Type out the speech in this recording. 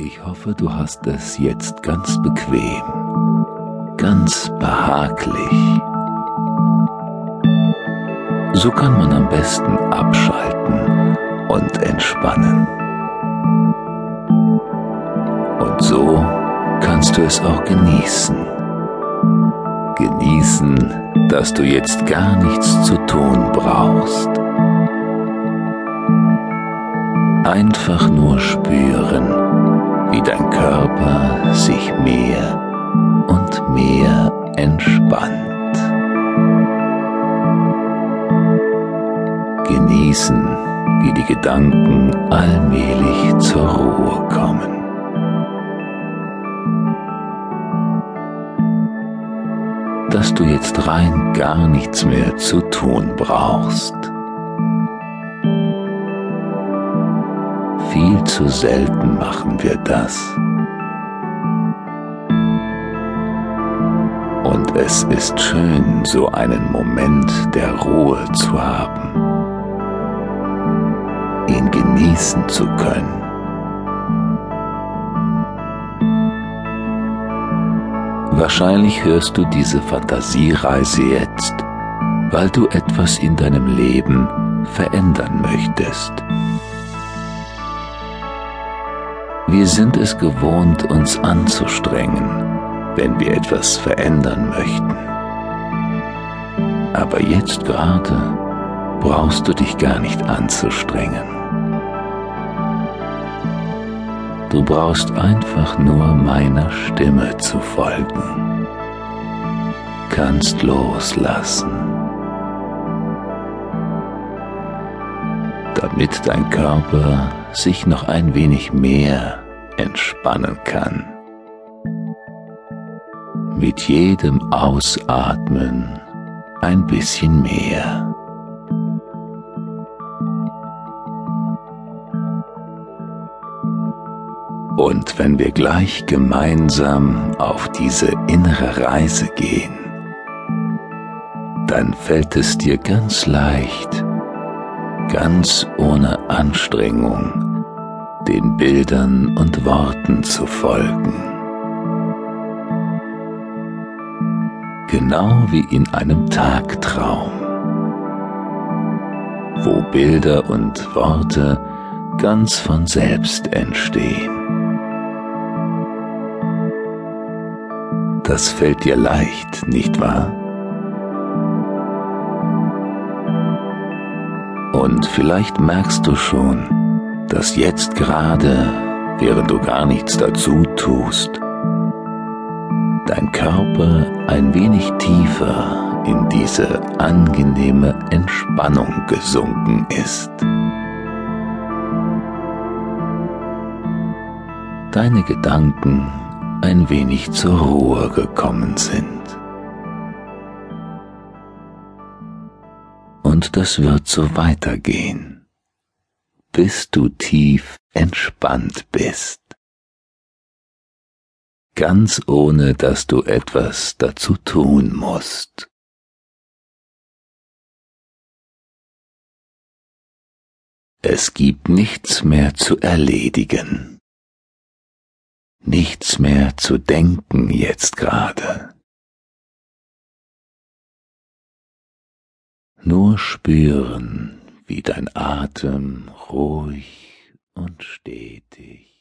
Ich hoffe, du hast es jetzt ganz bequem, ganz behaglich. So kann man am besten abschalten und entspannen. Und so kannst du es auch genießen. Genießen, dass du jetzt gar nichts zu tun brauchst. Einfach nur spüren, Genießen, wie die Gedanken allmählich zur Ruhe kommen. Dass du jetzt rein gar nichts mehr zu tun brauchst. Viel zu selten machen wir das. Und es ist schön, so einen Moment der Ruhe zu haben, genießen zu können. Wahrscheinlich hörst du diese Fantasiereise jetzt, weil du etwas in deinem Leben verändern möchtest. Wir sind es gewohnt, uns anzustrengen, wenn wir etwas verändern möchten. Aber jetzt gerade brauchst du dich gar nicht anzustrengen. Du brauchst einfach nur meiner Stimme zu folgen. Kannst loslassen. Damit dein Körper sich noch ein wenig mehr entspannen kann. Mit jedem Ausatmen ein bisschen mehr. Und wenn wir gleich gemeinsam auf diese innere Reise gehen, dann fällt es dir ganz leicht, ganz ohne Anstrengung, den Bildern und Worten zu folgen. Genau wie in einem Tagtraum, wo Bilder und Worte ganz von selbst entstehen. Das fällt dir leicht, nicht wahr? Und vielleicht merkst du schon, dass jetzt gerade, während du gar nichts dazu tust, dein Körper ein wenig tiefer in diese angenehme Entspannung gesunken ist. Deine Gedanken ein wenig zur Ruhe gekommen sind. Und das wird so weitergehen, bis du tief entspannt bist. Ganz ohne dass du etwas dazu tun musst. Es gibt nichts mehr zu erledigen nichts mehr zu denken jetzt gerade. Nur spüren, wie dein Atem ruhig und stetig